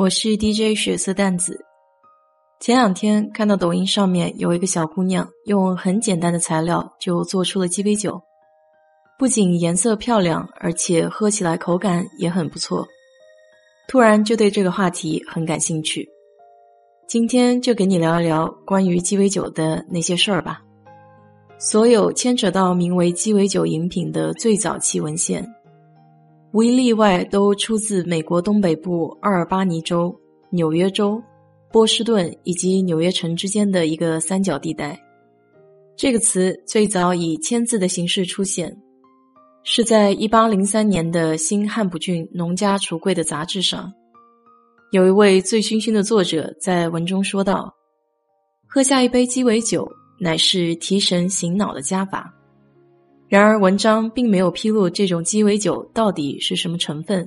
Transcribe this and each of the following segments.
我是 DJ 血色淡子。前两天看到抖音上面有一个小姑娘用很简单的材料就做出了鸡尾酒，不仅颜色漂亮，而且喝起来口感也很不错。突然就对这个话题很感兴趣，今天就给你聊一聊关于鸡尾酒的那些事儿吧。所有牵扯到名为鸡尾酒饮品的最早期文献。无一例外，都出自美国东北部阿尔巴尼州、纽约州、波士顿以及纽约城之间的一个三角地带。这个词最早以签字的形式出现，是在一八零三年的新汉普郡农家橱柜的杂志上。有一位醉醺醺的作者在文中说道：“喝下一杯鸡尾酒，乃是提神醒脑的佳法。”然而，文章并没有披露这种鸡尾酒到底是什么成分。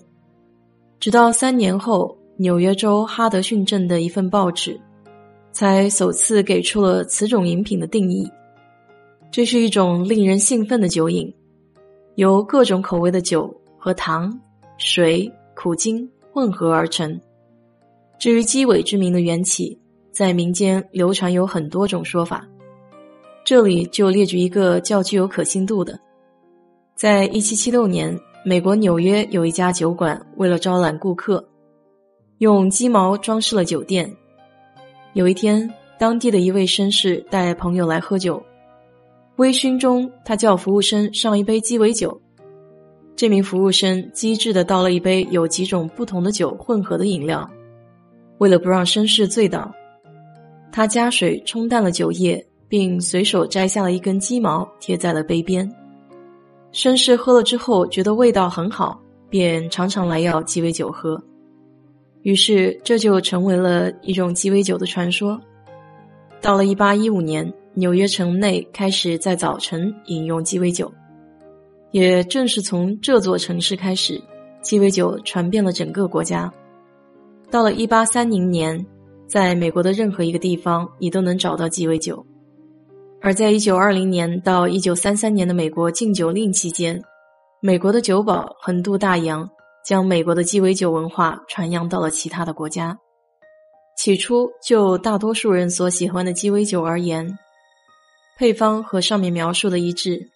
直到三年后，纽约州哈德逊镇的一份报纸才首次给出了此种饮品的定义：这是一种令人兴奋的酒饮，由各种口味的酒和糖、水、苦精混合而成。至于鸡尾之名的缘起，在民间流传有很多种说法。这里就列举一个较具有可信度的，在一七七六年，美国纽约有一家酒馆为了招揽顾客，用鸡毛装饰了酒店。有一天，当地的一位绅士带朋友来喝酒，微醺中，他叫服务生上一杯鸡尾酒。这名服务生机智的倒了一杯有几种不同的酒混合的饮料，为了不让绅士醉倒，他加水冲淡了酒液。并随手摘下了一根鸡毛，贴在了杯边。绅士喝了之后，觉得味道很好，便常常来要鸡尾酒喝。于是，这就成为了一种鸡尾酒的传说。到了一八一五年，纽约城内开始在早晨饮用鸡尾酒。也正是从这座城市开始，鸡尾酒传遍了整个国家。到了一八三零年，在美国的任何一个地方，你都能找到鸡尾酒。而在一九二零年到一九三三年的美国禁酒令期间，美国的酒保横渡大洋，将美国的鸡尾酒文化传扬到了其他的国家。起初，就大多数人所喜欢的鸡尾酒而言，配方和上面描述的一致，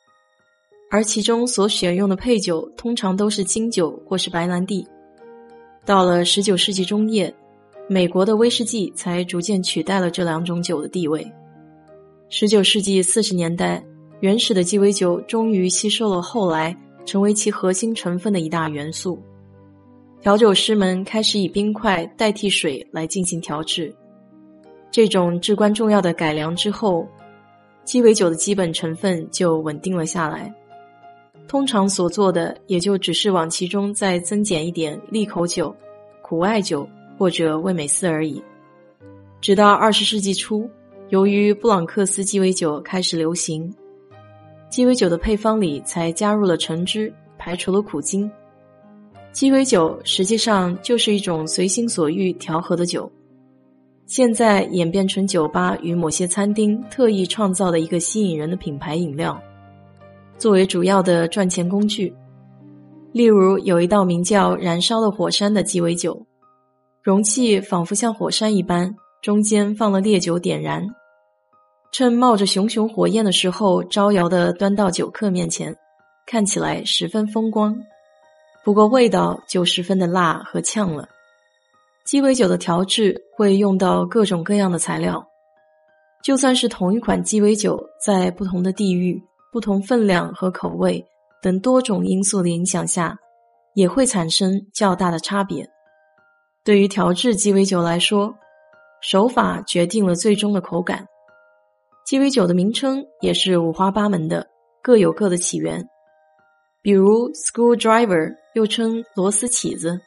而其中所选用的配酒通常都是金酒或是白兰地。到了十九世纪中叶，美国的威士忌才逐渐取代了这两种酒的地位。十九世纪四十年代，原始的鸡尾酒终于吸收了后来成为其核心成分的一大元素。调酒师们开始以冰块代替水来进行调制。这种至关重要的改良之后，鸡尾酒的基本成分就稳定了下来。通常所做的也就只是往其中再增减一点利口酒、苦艾酒或者味美思而已。直到二十世纪初。由于布朗克斯鸡尾酒开始流行，鸡尾酒的配方里才加入了橙汁，排除了苦精。鸡尾酒实际上就是一种随心所欲调和的酒，现在演变成酒吧与某些餐厅特意创造的一个吸引人的品牌饮料，作为主要的赚钱工具。例如，有一道名叫“燃烧的火山”的鸡尾酒，容器仿佛像火山一般。中间放了烈酒点燃，趁冒着熊熊火焰的时候，招摇的端到酒客面前，看起来十分风光。不过味道就十分的辣和呛了。鸡尾酒的调制会用到各种各样的材料，就算是同一款鸡尾酒，在不同的地域、不同分量和口味等多种因素的影响下，也会产生较大的差别。对于调制鸡尾酒来说，手法决定了最终的口感。鸡尾酒的名称也是五花八门的，各有各的起源。比如，screwdriver 又称螺丝起子，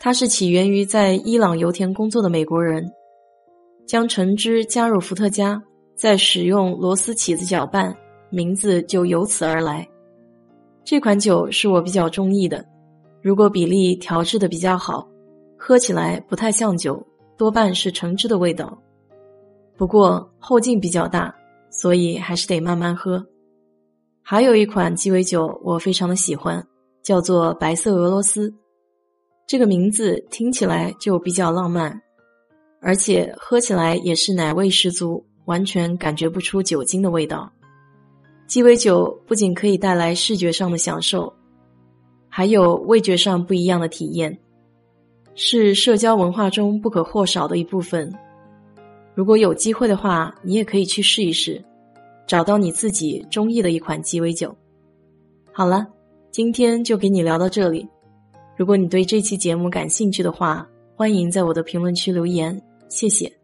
它是起源于在伊朗油田工作的美国人将橙汁加入伏特加，再使用螺丝起子搅拌，名字就由此而来。这款酒是我比较中意的，如果比例调制的比较好，喝起来不太像酒，多半是橙汁的味道。不过后劲比较大，所以还是得慢慢喝。还有一款鸡尾酒我非常的喜欢，叫做白色俄罗斯。这个名字听起来就比较浪漫，而且喝起来也是奶味十足，完全感觉不出酒精的味道。鸡尾酒不仅可以带来视觉上的享受，还有味觉上不一样的体验，是社交文化中不可或少的一部分。如果有机会的话，你也可以去试一试，找到你自己中意的一款鸡尾酒。好了，今天就给你聊到这里。如果你对这期节目感兴趣的话，欢迎在我的评论区留言，谢谢。